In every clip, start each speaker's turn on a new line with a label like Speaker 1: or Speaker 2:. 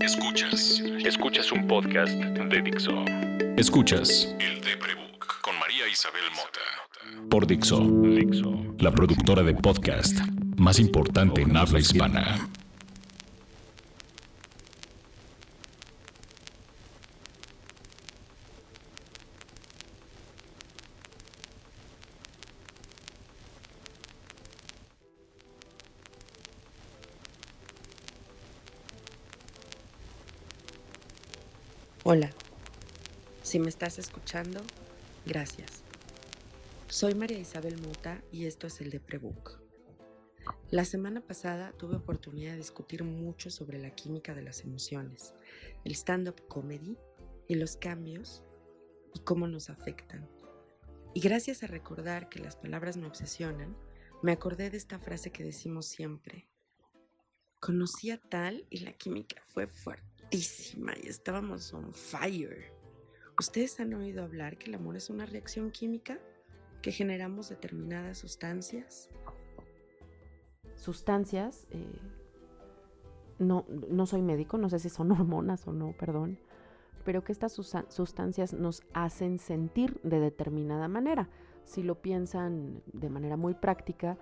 Speaker 1: Escuchas. Escuchas un podcast de Dixo. Escuchas. El de Prebook con María Isabel Mota. Por Dixo. Dixo. La productora de podcast más importante en habla hispana.
Speaker 2: Si me estás escuchando, gracias. Soy María Isabel Muta y esto es el de Prebook. La semana pasada tuve oportunidad de discutir mucho sobre la química de las emociones, el stand-up comedy y los cambios y cómo nos afectan. Y gracias a recordar que las palabras me obsesionan, me acordé de esta frase que decimos siempre. Conocí a tal y la química fue fuerte y estábamos on fire. ¿Ustedes han oído hablar que el amor es una reacción química? ¿Que generamos determinadas sustancias?
Speaker 3: Sustancias, eh, no, no soy médico, no sé si son hormonas o no, perdón, pero que estas sustancias nos hacen sentir de determinada manera. Si lo piensan de manera muy práctica,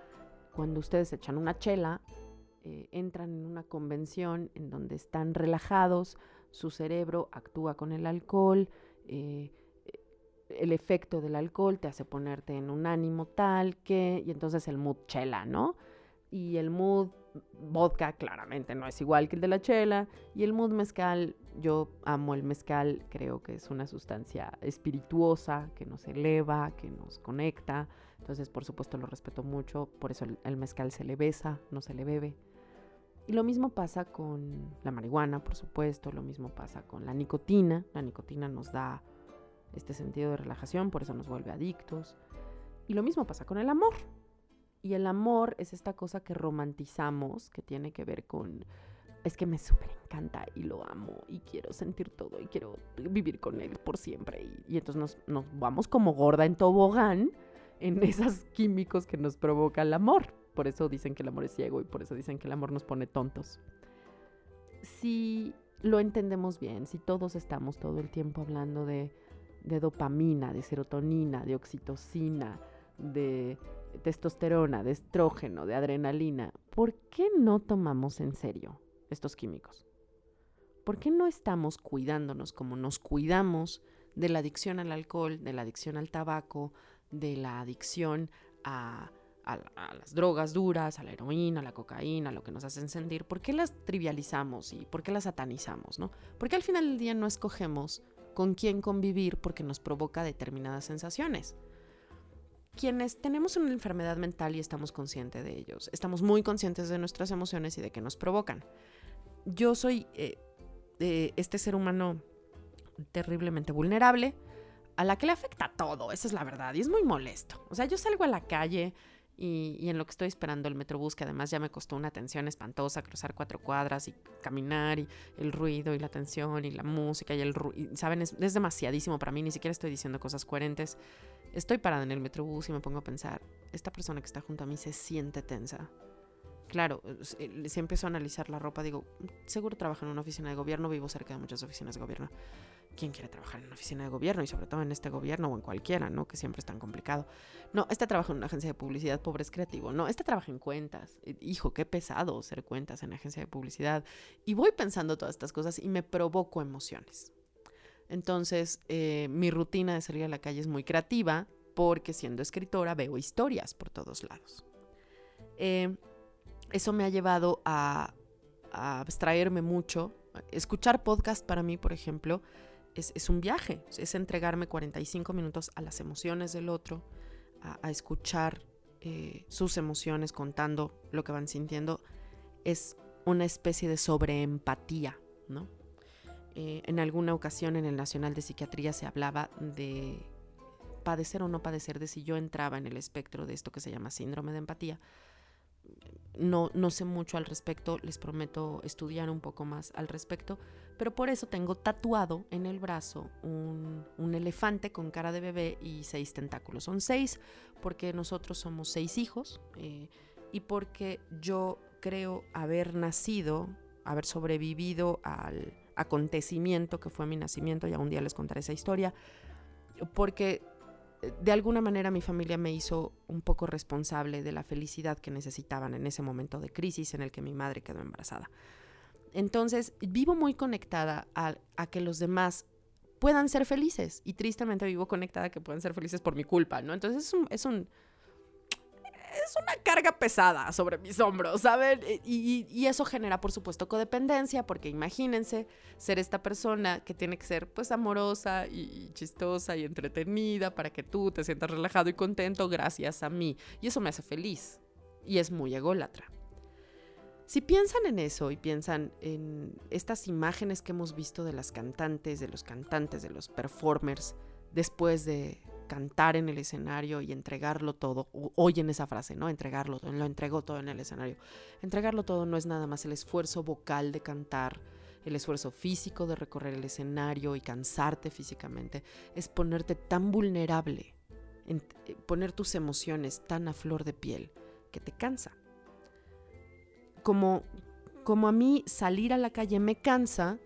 Speaker 3: cuando ustedes echan una chela, eh, entran en una convención en donde están relajados, su cerebro actúa con el alcohol, eh, el efecto del alcohol te hace ponerte en un ánimo tal que, y entonces el mood chela, ¿no? Y el mood vodka claramente no es igual que el de la chela, y el mood mezcal, yo amo el mezcal, creo que es una sustancia espirituosa que nos eleva, que nos conecta, entonces por supuesto lo respeto mucho, por eso el mezcal se le besa, no se le bebe. Y lo mismo pasa con la marihuana, por supuesto, lo mismo pasa con la nicotina. La nicotina nos da este sentido de relajación, por eso nos vuelve adictos. Y lo mismo pasa con el amor. Y el amor es esta cosa que romantizamos, que tiene que ver con, es que me súper encanta y lo amo y quiero sentir todo y quiero vivir con él por siempre. Y, entonces nos, nos vamos como gorda en tobogán en esos químicos que nos provoca el amor por eso dicen que el amor es ciego y por eso dicen que el amor nos pone tontos. Si lo entendemos bien, si todos estamos todo el tiempo hablando de, dopamina, de serotonina, de oxitocina, de testosterona, de estrógeno, de adrenalina, ¿por qué no tomamos en serio estos químicos? ¿Por qué no estamos cuidándonos como nos cuidamos de la adicción al alcohol, de la adicción al tabaco, de la adicción a a, las drogas duras, a la heroína, a la cocaína, lo que nos hacen sentir, ¿por qué las trivializamos y por qué las satanizamos? ¿no? Porque al final del día no escogemos con quién convivir porque nos provoca determinadas sensaciones. Quienes tenemos una enfermedad mental y estamos conscientes de ellos, estamos muy conscientes de nuestras emociones y de qué nos provocan. Yo soy eh, este ser humano terriblemente vulnerable, a la que le afecta todo, esa es la verdad, y es muy molesto. O sea, yo salgo a la calle y, en lo que estoy esperando el metrobús, que además ya me costó una tensión espantosa, cruzar cuatro cuadras y caminar, y el ruido y la tensión y la música y el ruido, ¿saben? Es, es, demasiadísimo para mí, ni siquiera estoy diciendo cosas coherentes. Estoy parada en el metrobús y me pongo a pensar, esta persona que está junto a mí se siente tensa. Claro, si empiezo a analizar la ropa, digo, seguro trabaja en una oficina de gobierno, vivo cerca de muchas oficinas de gobierno. ¿quién quiere trabajar en una oficina de gobierno? Y sobre todo en este gobierno o en cualquiera, ¿no? Que siempre es tan complicado. No, este trabaja en una agencia de publicidad, pobre es creativo. No, este trabaja en cuentas. Hijo, qué pesado ser cuentas en agencia de publicidad. Y voy pensando todas estas cosas y me provoco emociones. Entonces, eh, mi rutina de salir a la calle es muy creativa porque siendo escritora veo historias por todos lados. Eh, eso me ha llevado a, abstraerme mucho. Escuchar podcast para mí, por ejemplo, es, un viaje, es entregarme 45 minutos a las emociones del otro, a, escuchar eh, sus emociones contando lo que van sintiendo. Es una especie de sobreempatía, ¿no? Eh, en alguna ocasión en el Nacional de Psiquiatría se hablaba de padecer o no padecer, de si yo entraba en el espectro de esto que se llama síndrome de empatía no, no sé mucho al respecto, les prometo estudiar un poco más al respecto, pero por eso tengo tatuado en el brazo un, elefante con cara de bebé y seis tentáculos. Son seis porque nosotros somos seis hijos eh, y porque yo creo haber nacido haber sobrevivido al acontecimiento que fue mi nacimiento, ya un día les contaré esa historia, porque de alguna manera mi familia me hizo un poco responsable de la felicidad que necesitaban en ese momento de crisis en el que mi madre quedó embarazada. Entonces, vivo muy conectada a, que los demás puedan ser felices y tristemente vivo conectada a que puedan ser felices por mi culpa, ¿no? Entonces es un, es un es una carga pesada sobre mis hombros, ¿saben? Y, eso genera, por supuesto, codependencia, porque imagínense ser esta persona que tiene que ser, pues, amorosa y, chistosa y entretenida para que tú te sientas relajado y contento gracias a mí. Y eso me hace feliz. Y es muy ególatra. Si piensan en eso y piensan en estas imágenes que hemos visto de las cantantes, de los cantantes, de los performers, después de cantar en el escenario y entregarlo todo. oyen esa frase, ¿no? Entregarlo, lo entregó todo en el escenario. Entregarlo todo no es nada más el esfuerzo vocal de cantar, el esfuerzo físico de recorrer el escenario y cansarte físicamente. Es ponerte tan vulnerable, eh, poner tus emociones tan a flor de piel que te cansa. Como, como a mí salir a la calle me cansa,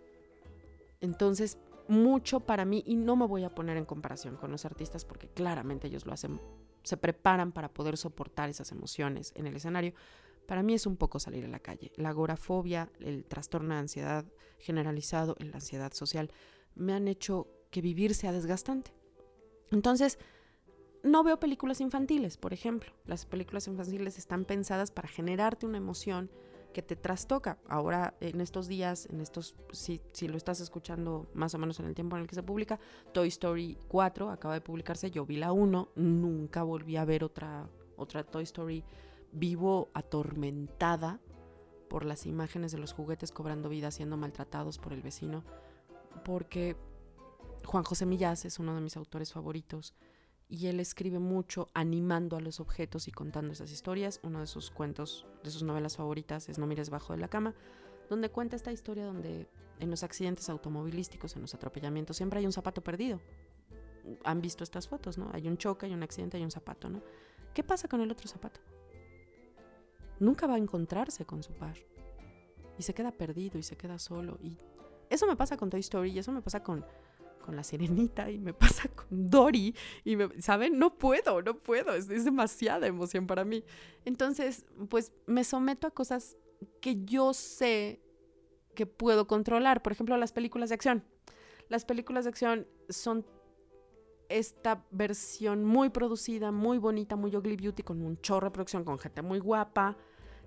Speaker 3: entonces mucho para mí y no me voy a poner en comparación con los artistas porque claramente ellos lo hacen, se preparan para poder soportar esas emociones en el escenario. Para mí es un poco salir a la calle. La agorafobia, el trastorno de ansiedad generalizado, la ansiedad social, me han hecho que vivir sea desgastante. Entonces, no veo películas infantiles, por ejemplo. Las películas infantiles están pensadas para generarte una emoción, que te trastoca. Ahora, en estos días, en estos, si, si lo estás escuchando más o menos en el tiempo en el que se publica, Toy Story 4 acaba de publicarse, yo vi la 1, nunca volví a ver otra, otra Toy Story. Vivo atormentada por las imágenes de los juguetes cobrando vida siendo maltratados por el vecino, porque Juan José Millás es uno de mis autores favoritos y él escribe mucho animando a los objetos y contando esas historias. Uno de sus cuentos, de sus novelas favoritas es No mires bajo de la cama, donde cuenta esta historia donde en los accidentes automovilísticos, en los atropellamientos, siempre hay un zapato perdido. Han visto estas fotos, ¿no? Hay un choque, hay un accidente, hay un zapato, ¿no? ¿Qué pasa con el otro zapato? Nunca va a encontrarse con su par. Y se queda perdido y se queda solo. Y eso me pasa con Toy Story y eso me pasa con con la sirenita y me pasa con Dory y me, ¿saben? No puedo, no puedo, es, demasiada emoción para mí. Entonces, pues me someto a cosas que yo sé que puedo controlar. Por ejemplo, las películas de acción. Las películas de acción son esta versión muy producida, muy bonita, muy ugly beauty, con un chorro de producción, con gente muy guapa,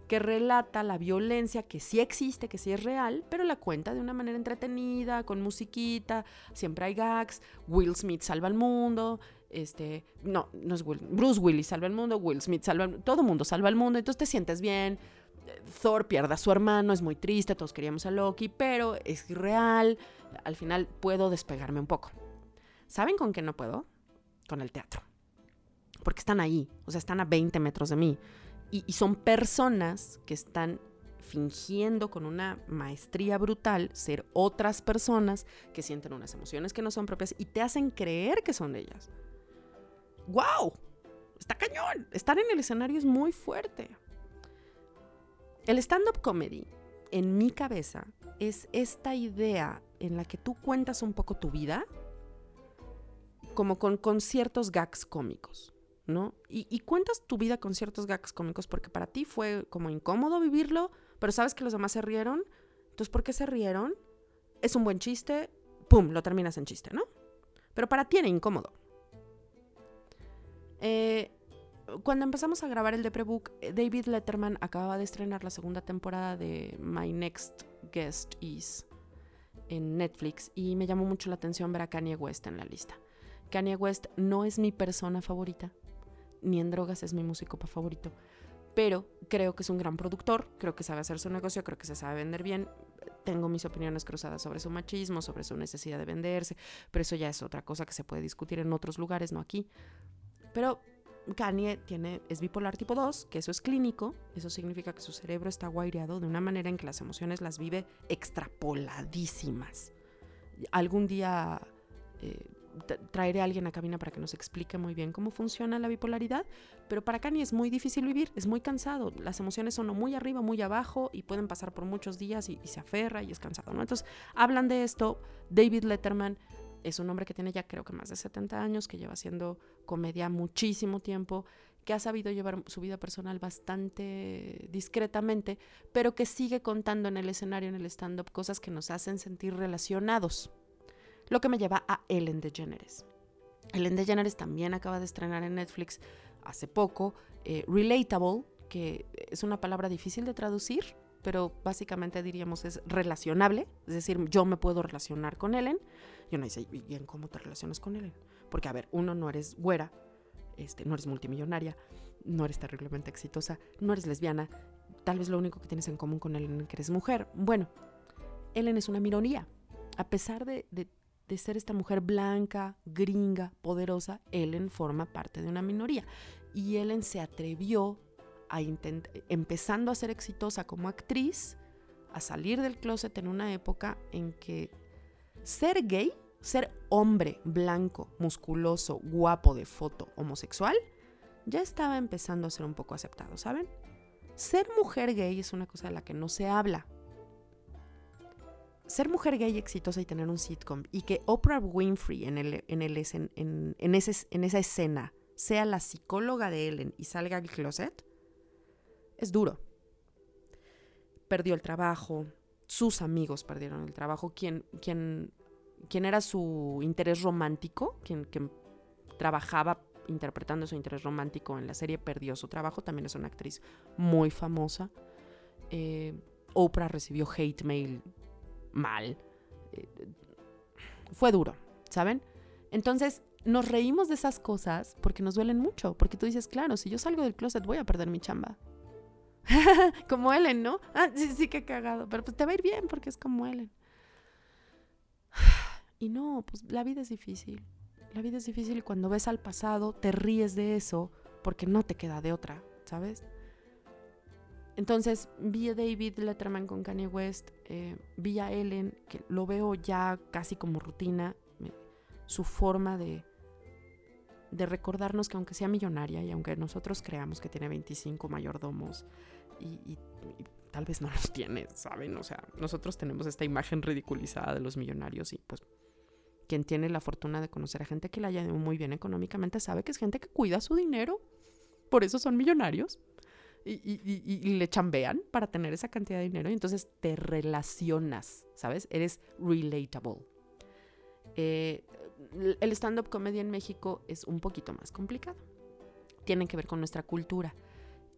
Speaker 3: que relata la violencia que sí existe, que sí es real, pero la cuenta de una manera entretenida, con musiquita, siempre hay gags, Will Smith salva al mundo, este, no, no es Will, Bruce Willis salva al mundo, Will Smith salva al mundo, todo mundo salva al mundo, entonces te sientes bien. Thor pierde a su hermano, es muy triste, todos queríamos a Loki, pero es real, al final puedo despegarme un poco. ¿Saben con qué no puedo? Con el teatro. Porque están ahí, o sea, están a 20 metros de mí. Y, son personas que están fingiendo con una maestría brutal ser otras personas que sienten unas emociones que no son propias y te hacen creer que son ellas. ¡Wow! Está cañón. Estar en el escenario es muy fuerte. El stand-up comedy, en mi cabeza, es esta idea en la que tú cuentas un poco tu vida, como con, con ciertos gags cómicos. ¿No? Y, cuentas tu vida con ciertos gags cómicos porque para ti fue como incómodo vivirlo, pero sabes que los demás se rieron. Entonces, ¿por qué se rieron? Es un buen chiste, ¡pum! Lo terminas en chiste, ¿no? Pero para ti era incómodo. Eh, cuando empezamos a grabar el de Prebook, eh, David Letterman acababa de estrenar la segunda temporada de My Next Guest Is en Netflix y me llamó mucho la atención ver a Kanye West en la lista. Kanye West no es mi persona favorita, ni en drogas es mi músico favorito. Pero creo que es un gran productor, creo que sabe hacer su negocio, creo que se sabe vender bien. Tengo mis opiniones cruzadas sobre su machismo, sobre su necesidad de venderse, pero eso ya es otra cosa que se puede discutir en otros lugares, no aquí. Pero Kanye tiene, es bipolar tipo 2, que eso es clínico, eso significa que su cerebro está guaireado de una manera en que las emociones las vive extrapoladísimas. Algún día eh, traeré a alguien a cabina para que nos explique muy bien cómo funciona la bipolaridad, pero para Kanye es muy difícil vivir, es muy cansado, las emociones son muy arriba, muy abajo y pueden pasar por muchos días y, se aferra y es cansado. Entonces, hablan de esto, David Letterman es un hombre que tiene ya creo que más de 70 años, que lleva haciendo comedia muchísimo tiempo, que ha sabido llevar su vida personal bastante discretamente, pero que sigue contando en el escenario, en el stand-up, cosas que nos hacen sentir relacionados. Lo que me lleva a Ellen DeGeneres. Ellen DeGeneres también acaba de estrenar en Netflix hace poco eh, Relatable, que es una palabra difícil de traducir, pero básicamente diríamos es relacionable, es decir, yo me puedo relacionar con Ellen. Yo no dice, bien, cómo te relacionas con Ellen? Porque, a ver, uno, no eres güera, este, no eres multimillonaria, no eres terriblemente exitosa, no eres lesbiana, tal vez lo único que tienes en común con Ellen es que eres mujer. Bueno, Ellen es una minoría. A pesar de ser esta mujer blanca, gringa, poderosa, Ellen forma parte de una minoría. Y Ellen se atrevió a empezando a ser exitosa como actriz, a salir del closet en una época en que ser gay, ser hombre blanco, musculoso, guapo de foto, homosexual, ya estaba empezando a ser un poco aceptado, ¿saben? Ser mujer gay es una cosa de la que no se habla ser mujer gay exitosa y tener un sitcom y que Oprah Winfrey en, esa escena sea la psicóloga de Ellen y salga del closet, es duro. Perdió el trabajo, sus amigos perdieron el trabajo, quien, era su interés romántico, quien, quien trabajaba interpretando su interés romántico en la serie, perdió su trabajo, también es una actriz muy famosa. Eh, Oprah recibió hate mail mal. Eh, fue duro, ¿saben? Entonces, nos reímos de esas cosas porque nos duelen mucho, porque tú dices, claro, si yo salgo del closet voy a perder mi chamba. como Ellen, ¿no? Ah, sí, sí, que cagado, pero pues te va a ir bien porque es como Ellen. y no, pues la vida es difícil. La vida es difícil y cuando ves al pasado te ríes de eso porque no te queda de otra, ¿sabes? Entonces vi a David Letterman con Kanye West, eh, vi a Ellen, que lo veo ya casi como rutina, su forma de, de recordarnos que aunque sea millonaria y aunque nosotros creamos que tiene 25 mayordomos y, tal vez no los tiene, ¿saben? O sea, nosotros tenemos esta imagen ridiculizada de los millonarios y pues quien tiene la fortuna de conocer a gente que la haya muy bien económicamente sabe que es gente que cuida su dinero, por eso son millonarios y, le chambean para tener esa cantidad de dinero y entonces te relacionas, ¿sabes? Eres relatable. Eh, el stand-up comedy en México es un poquito más complicado. Tienen que ver con nuestra cultura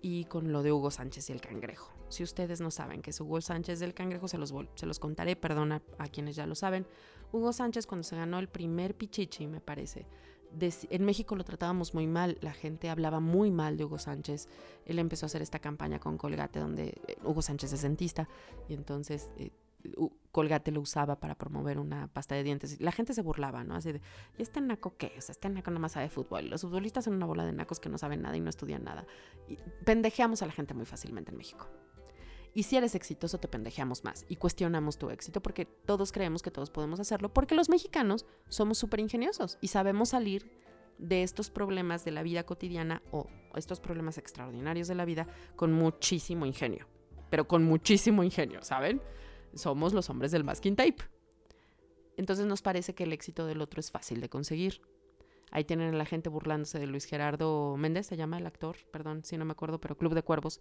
Speaker 3: y con lo de Hugo Sánchez y el cangrejo. Si ustedes no saben qué es Hugo Sánchez del cangrejo, se los, se los contaré, perdona a quienes ya lo saben. Hugo Sánchez cuando se ganó el primer Pichichi, me parece, en México lo tratábamos muy mal, la gente hablaba muy mal de Hugo Sánchez. Él empezó a hacer esta campaña con Colgate, donde eh, Hugo Sánchez es dentista, y entonces eh, Colgate lo usaba para promover una pasta de dientes. La gente se burlaba, ¿no? Así de, ¿y este naco qué? O sea, este naco nada más sabe fútbol. Los futbolistas son una bola de nacos que no saben nada y no estudian nada. Y pendejeamos a la gente muy fácilmente en México. Y si eres exitoso, te pendejeamos más y cuestionamos tu éxito porque todos creemos que todos podemos hacerlo, porque los mexicanos somos súper ingeniosos y sabemos salir de estos problemas de la vida cotidiana o estos problemas extraordinarios de la vida con muchísimo ingenio. Pero con muchísimo ingenio, ¿saben? Somos los hombres del masking tape. Entonces nos parece que el éxito del otro es fácil de conseguir. Ahí tienen a la gente burlándose de Luis Gerardo Méndez, se llama el actor, perdón si no me acuerdo, pero Club de Cuervos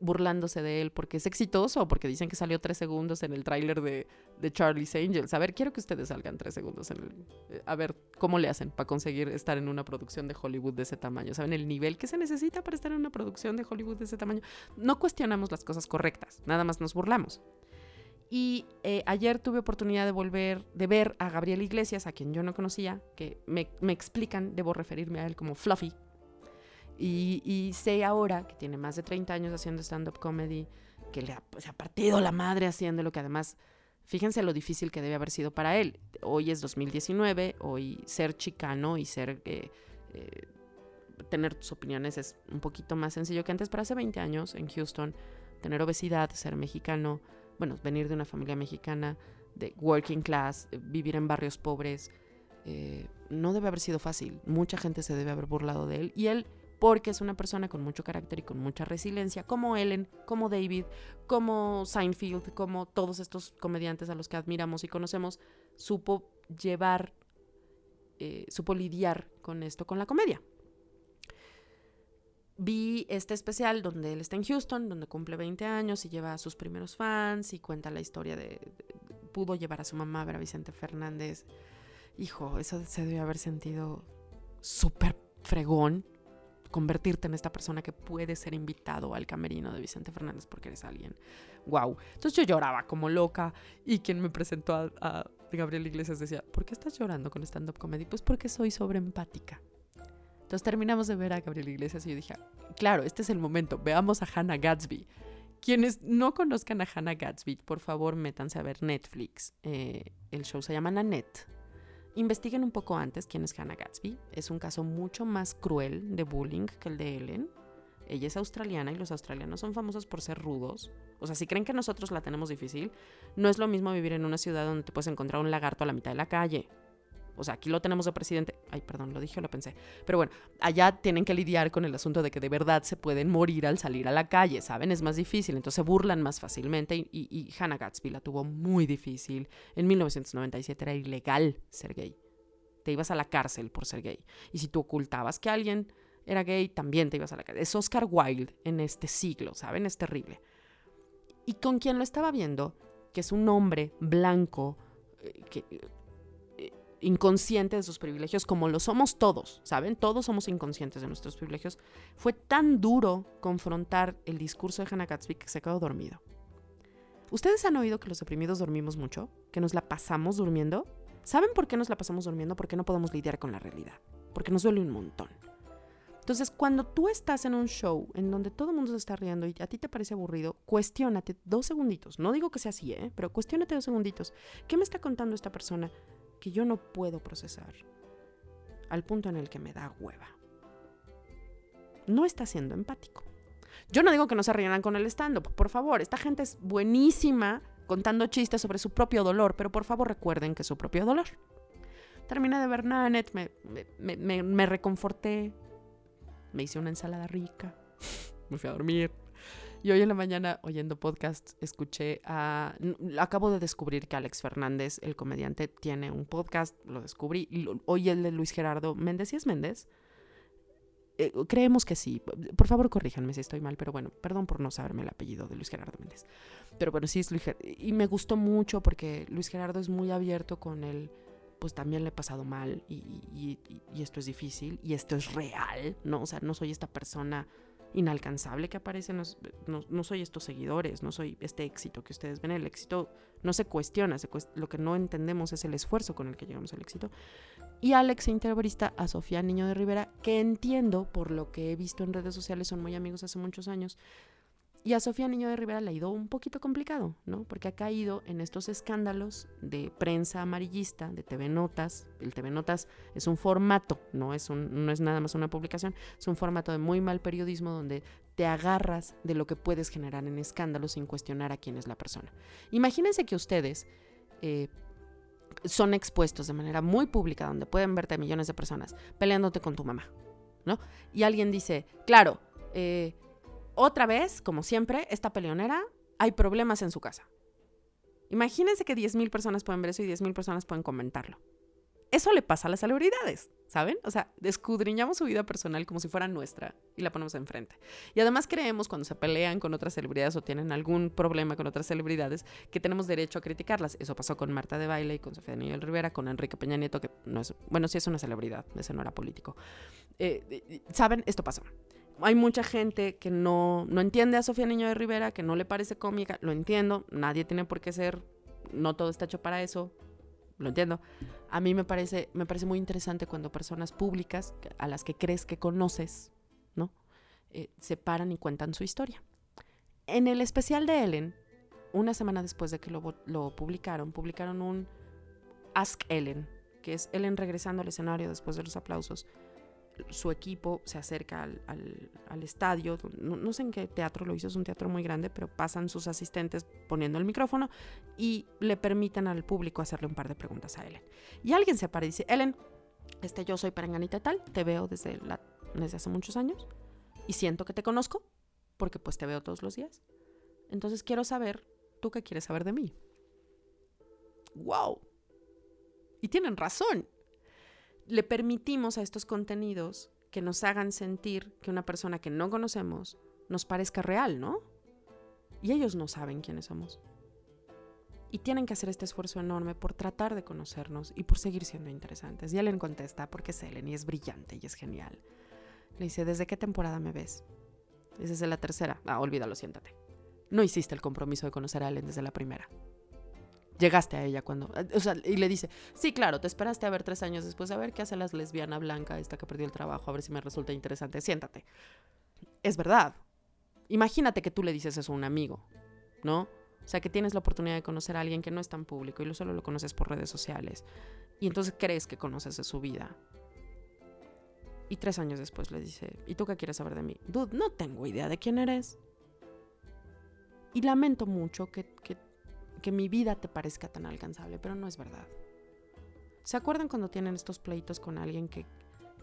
Speaker 3: burlándose de él porque es exitoso porque dicen que salió tres segundos en el tráiler de, de, Charlie's Angels. A ver, quiero que ustedes salgan tres segundos en el... Eh, a ver, ¿cómo le hacen para conseguir estar en una producción de Hollywood de ese tamaño? ¿Saben el nivel que se necesita para estar en una producción de Hollywood de ese tamaño? No cuestionamos las cosas correctas, nada más nos burlamos. Y eh, ayer tuve oportunidad de volver, de ver a Gabriel Iglesias, a quien yo no conocía, que me, me explican, debo referirme a él como Fluffy, y, sé ahora que tiene más de 30 años haciendo stand-up comedy, que le ha, se ha partido la madre haciendo lo que además, fíjense lo difícil que debe haber sido para él. Hoy es 2019, hoy ser chicano y ser... Eh, eh, tener tus opiniones es un poquito más sencillo que antes, pero hace 20 años en Houston, tener obesidad, ser mexicano, bueno, venir de una familia mexicana, de working class, vivir en barrios pobres, eh, no debe haber sido fácil. Mucha gente se debe haber burlado de él. Y él, porque es una persona con mucho carácter y con mucha resiliencia, como Ellen, como David, como Seinfeld, como todos estos comediantes a los que admiramos y conocemos, supo llevar, eh, supo lidiar con esto, con la comedia. Vi este especial donde él está en Houston, donde cumple 20 años y lleva a sus primeros fans y cuenta la historia de, pudo llevar a su mamá a ver a Vicente Fernández. Hijo, eso se debe haber sentido súper fregón convertirte en esta persona que puede ser invitado al camerino de Vicente Fernández porque eres alguien. Wow. Entonces yo lloraba como loca y quien me presentó a, Gabriel Iglesias decía, ¿por qué estás llorando con stand-up comedy? Pues porque soy sobreempática. Entonces terminamos de ver a Gabriel Iglesias y yo dije, claro, este es el momento, veamos a Hannah Gatsby. Quienes no conozcan a Hannah Gatsby, por favor métanse a ver Netflix. Eh, el show se llama Nanette. Investiguen un poco antes quién es Hannah Gatsby. Es un caso mucho más cruel de bullying que el de Ellen. Ella es australiana y los australianos son famosos por ser rudos. O sea, si creen que nosotros la tenemos difícil, no es lo mismo vivir en una ciudad donde te puedes encontrar un lagarto a la mitad de la calle. O sea, aquí lo tenemos de presidente. Ay, perdón, lo dije o lo pensé. Pero bueno, allá tienen que lidiar con el asunto de que de verdad se pueden morir al salir a la calle, ¿saben? Es más difícil, entonces se burlan más fácilmente. Y, y, Hannah Gatsby la tuvo muy difícil. En 1997 era ilegal ser gay. Te ibas a la cárcel por ser gay. Y si tú ocultabas que alguien era gay, también te ibas a la cárcel. Es Oscar Wilde en este siglo, ¿saben? Es terrible. Y con quien lo estaba viendo, que es un hombre blanco, eh, que inconsciente de sus privilegios, como lo somos todos, ¿saben? Todos somos inconscientes de nuestros privilegios. Fue tan duro confrontar el discurso de Hannah Gatsby que se quedó dormido. ¿Ustedes han oído que los deprimidos dormimos mucho? ¿Que nos la pasamos durmiendo? ¿Saben por qué nos la pasamos durmiendo? Porque no podemos lidiar con la realidad. Porque nos duele un montón. Entonces, cuando tú estás en un show en donde todo el mundo se está riendo y a ti te parece aburrido, cuestiónate dos segunditos. No digo que sea así, ¿eh? Pero cuestiónate dos segunditos. ¿Qué me está contando esta persona? Que yo no puedo procesar al punto en el que me da hueva. No está siendo empático. Yo no digo que no se rellenan con el stand-up, por favor, esta gente es buenísima contando chistes sobre su propio dolor, pero por favor recuerden que su propio dolor. Terminé de ver Nanette, me, me, me reconforté, me hice una ensalada rica, me fui a dormir, y hoy en la mañana, oyendo podcast, escuché a... Acabo de descubrir que Alex Fernández, el comediante, tiene un podcast, lo descubrí. Hoy el de Luis Gerardo Méndez, ¿y es Méndez? Eh, creemos que sí. Por favor, corríjanme si estoy mal, pero bueno, perdón por no saberme el apellido de Luis Gerardo Méndez. Pero bueno, sí es Luis Gerardo. Y me gustó mucho porque Luis Gerardo es muy abierto con él. Pues también le he pasado mal y, y esto es difícil y esto es real, ¿no? O sea, no soy esta persona inalcanzable que aparece, no, no, soy estos seguidores, no soy este éxito que ustedes ven. El éxito no se cuestiona, lo que no entendemos es el esfuerzo con el que llegamos al éxito. Y Alex entrevista a Sofía Niño de Rivera, que entiendo por lo que he visto en redes sociales, son muy amigos hace muchos años, y a Sofía Niño de Rivera le ha ido un poquito complicado, ¿no? Porque ha caído en estos escándalos de prensa amarillista, de TV Notas. El TV Notas es un formato, no es, no es nada más una publicación, es un formato de muy mal periodismo donde te agarras de lo que puedes generar en escándalos sin cuestionar a quién es la persona. Imagínense que ustedes eh, son expuestos de manera muy pública, donde pueden verte a millones de personas peleándote con tu mamá, ¿no? Y alguien dice, claro, eh, otra vez, como siempre, esta peleonera, hay problemas en su casa. Imagínense que 10.000 personas pueden ver eso y 10.000 personas pueden comentarlo. Eso le pasa a las celebridades, ¿saben? O sea, descudriñamos su vida personal como si fuera nuestra y la ponemos enfrente. Y además creemos cuando se pelean con otras celebridades o tienen algún problema con otras celebridades que tenemos derecho a criticarlas. Eso pasó con Marta de Baile y con Sofía Daniel Rivera, con Enrique Peña Nieto, que no es, bueno, sí es una celebridad, ese no era político. Eh, ¿Saben? Esto pasó hay mucha gente que no, no entiende a Sofía Niño de Rivera, que no le parece cómica, lo entiendo, nadie tiene por qué ser, no todo está hecho para eso, lo entiendo. A mí me parece, me parece muy interesante cuando personas públicas a las que crees que conoces, ¿no? Eh, se paran y cuentan su historia. En el especial de Ellen, una semana después de que lo, lo publicaron, publicaron un Ask Ellen, que es Ellen regresando al escenario después de los aplausos, su equipo se acerca al, estadio, no, sé en qué teatro lo hizo, es un teatro muy grande, pero pasan sus asistentes poniendo el micrófono y le permiten al público hacerle un par de preguntas a Ellen. Y alguien se para y dice, Ellen, este, yo soy perenganita tal, te veo desde, desde hace muchos años y siento que te conozco porque pues te veo todos los días. Entonces quiero saber, ¿tú qué quieres saber de mí? ¡Wow! Y tienen razón le permitimos a estos contenidos que nos hagan sentir que una persona que no conocemos nos parezca real, ¿no? Y ellos no saben quiénes somos. Y tienen que hacer este esfuerzo enorme por tratar de conocernos y por seguir siendo interesantes. Y Ellen contesta, porque es Ellen y es brillante y es genial. Le dice, ¿desde qué temporada me ves? desde la tercera. Ah, olvídalo, siéntate. No hiciste el compromiso de conocer a Ellen desde la primera llegaste a ella cuando. Eh, o sea, y le dice: Sí, claro, te esperaste a ver tres años después, a ver qué hace la lesbiana blanca, esta que perdió el trabajo, a ver si me resulta interesante. Siéntate. Es verdad. Imagínate que tú le dices eso a un amigo, ¿no? O sea, que tienes la oportunidad de conocer a alguien que no es tan público y solo lo conoces por redes sociales. Y entonces crees que conoces de su vida. Y tres años después le dice, ¿y tú qué quieres saber de mí? Dude, no tengo idea de quién eres. Y lamento mucho que que mi vida te parezca tan alcanzable, pero no es verdad. ¿Se acuerdan cuando tienen estos pleitos con alguien que,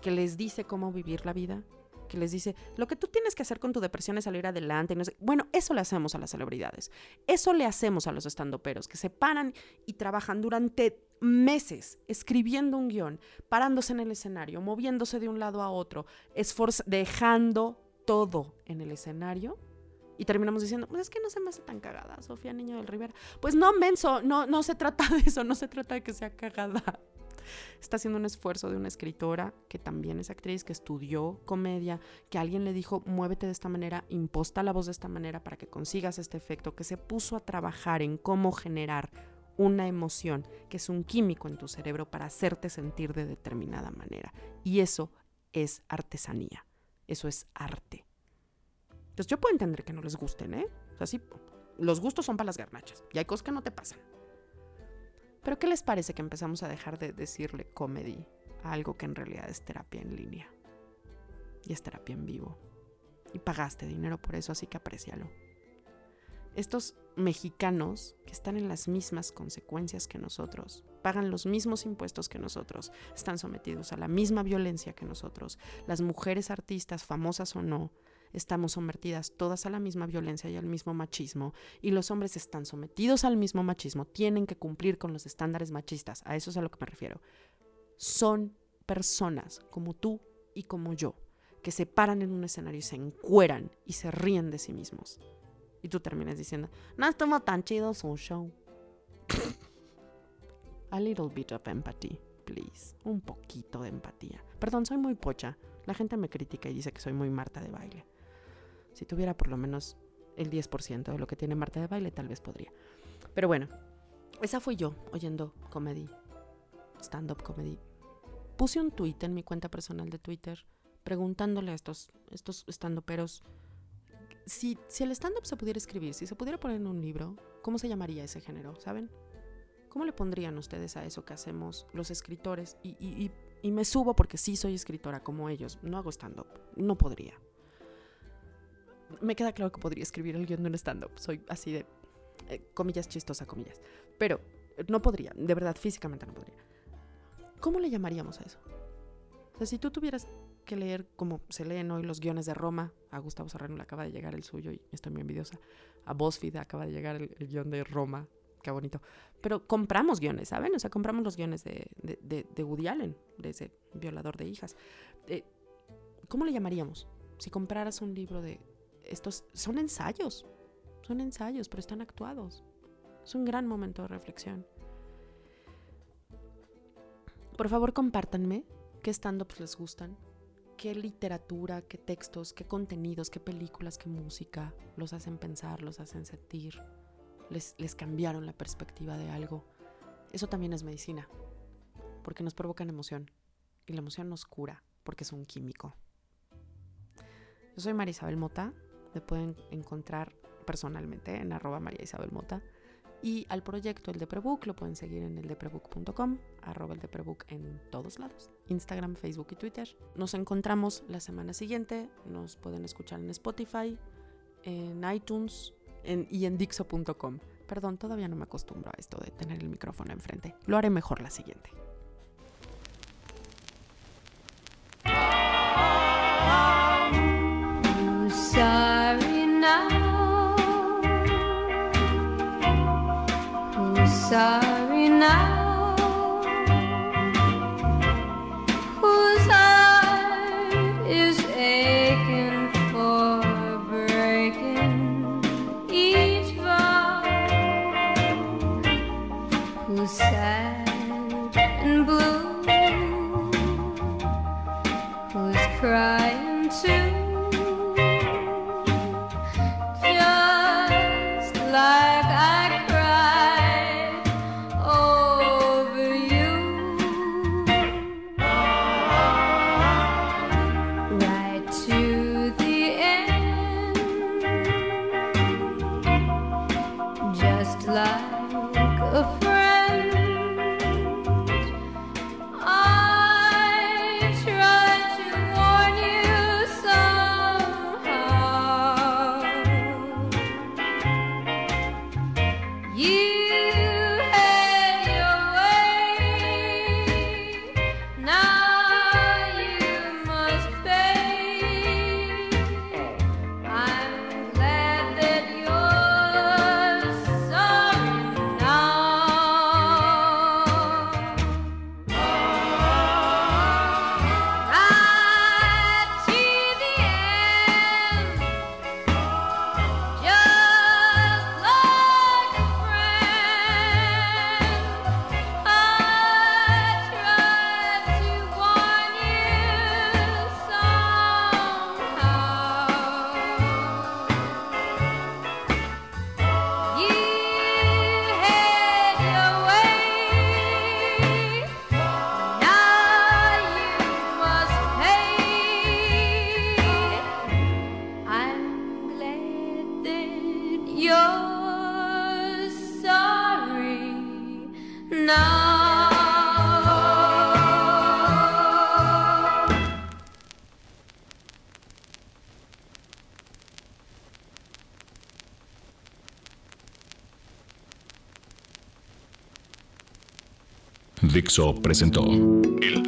Speaker 3: que les dice cómo vivir la vida? Que les dice, lo que tú tienes que hacer con tu depresión es salir adelante. no sé. Bueno, eso le hacemos a las celebridades. Eso le hacemos a los estandoperos, que se paran y trabajan durante meses escribiendo un guion, parándose en el escenario, moviéndose de un lado a otro, dejando todo en el escenario y terminamos diciendo, pues es que no se me hace tan cagada, Sofía Niño del Rivera. Pues no, menso, no, no se trata de eso, no se trata de que sea cagada. Está haciendo un esfuerzo de una escritora que también es actriz, que estudió comedia, que alguien le dijo, muévete de esta manera, imposta la voz de esta manera para que consigas este efecto, que se puso a trabajar en cómo generar una emoción, que es un químico en tu cerebro para hacerte sentir de determinada manera. Y eso es artesanía, eso es arte. Entonces yo puedo entender que no les gusten, ¿eh? O sea, sí, los gustos son para las garnachas y hay cosas que no te pasan. Pero ¿qué les parece que empezamos a dejar de decirle comedy a algo que en realidad es terapia en línea? Y es terapia en vivo. Y pagaste dinero por eso, así que aprécialo. Estos mexicanos que están en las mismas consecuencias que nosotros, pagan los mismos impuestos que nosotros, están sometidos a la misma violencia que nosotros, las mujeres artistas, famosas o no, estamos sometidas todas a la misma violencia y al mismo machismo, y los hombres están sometidos al mismo machismo, tienen que cumplir con los estándares machistas, a eso es a lo que me refiero. Son personas como tú y como yo, que se paran en un escenario y se encueran y se ríen de sí mismos. Y tú terminas diciendo, no estuvo tan chido su show. A little bit of empathy, please. Un poquito de empatía. Perdón, soy muy pocha. La gente me critica y dice que soy muy Marta de baile. Si tuviera por lo menos el 10% de lo que tiene Marta de baile, tal vez podría. Pero bueno, esa fui yo oyendo comedy, stand-up comedy. Puse un tweet en mi cuenta personal de Twitter preguntándole a estos, estos stand-uperos si, si el stand-up se pudiera escribir, si se pudiera poner en un libro, ¿cómo se llamaría ese género? ¿Saben? ¿Cómo le pondrían ustedes a eso que hacemos los escritores? Y, y, y me subo porque sí soy escritora como ellos. No hago stand-up. No podría me queda claro que podría escribir el guion de un stand-up. Soy así de, eh, comillas, chistosa, comillas. Pero no podría, de verdad, físicamente no podría. ¿Cómo le llamaríamos a eso? O sea, si tú tuvieras que leer como se leen hoy los guiones de Roma, a Gustavo Serrano le acaba de llegar el suyo y estoy muy envidiosa. A BuzzFeed acaba de llegar el, guion de Roma, qué bonito. Pero compramos guiones, ¿saben? O sea, compramos los guiones de, de, de, Woody Allen, de ese violador de hijas. Eh, ¿Cómo le llamaríamos? Si compraras un libro de, estos son ensayos, son ensayos, pero están actuados. Es un gran momento de reflexión. Por favor, compártanme qué stand-ups les gustan, qué literatura, qué textos, qué contenidos, qué películas, qué música los hacen pensar, los hacen sentir, les, les cambiaron la perspectiva de algo. Eso también es medicina, porque nos provocan emoción y la emoción nos cura porque es un químico. Yo soy Marisabel Mota me pueden encontrar personalmente en arroba María Isabel Mota.
Speaker 4: Y al proyecto El Deprebook lo pueden seguir en eldeprebook.com, arroba en todos lados, Instagram, Facebook y Twitter. Nos encontramos la semana siguiente, nos pueden escuchar en Spotify, en iTunes y en Dixo.com. Perdón, todavía no me acostumbro a esto de tener el micrófono enfrente. Lo haré mejor la siguiente. life.
Speaker 1: Dixo presentó. El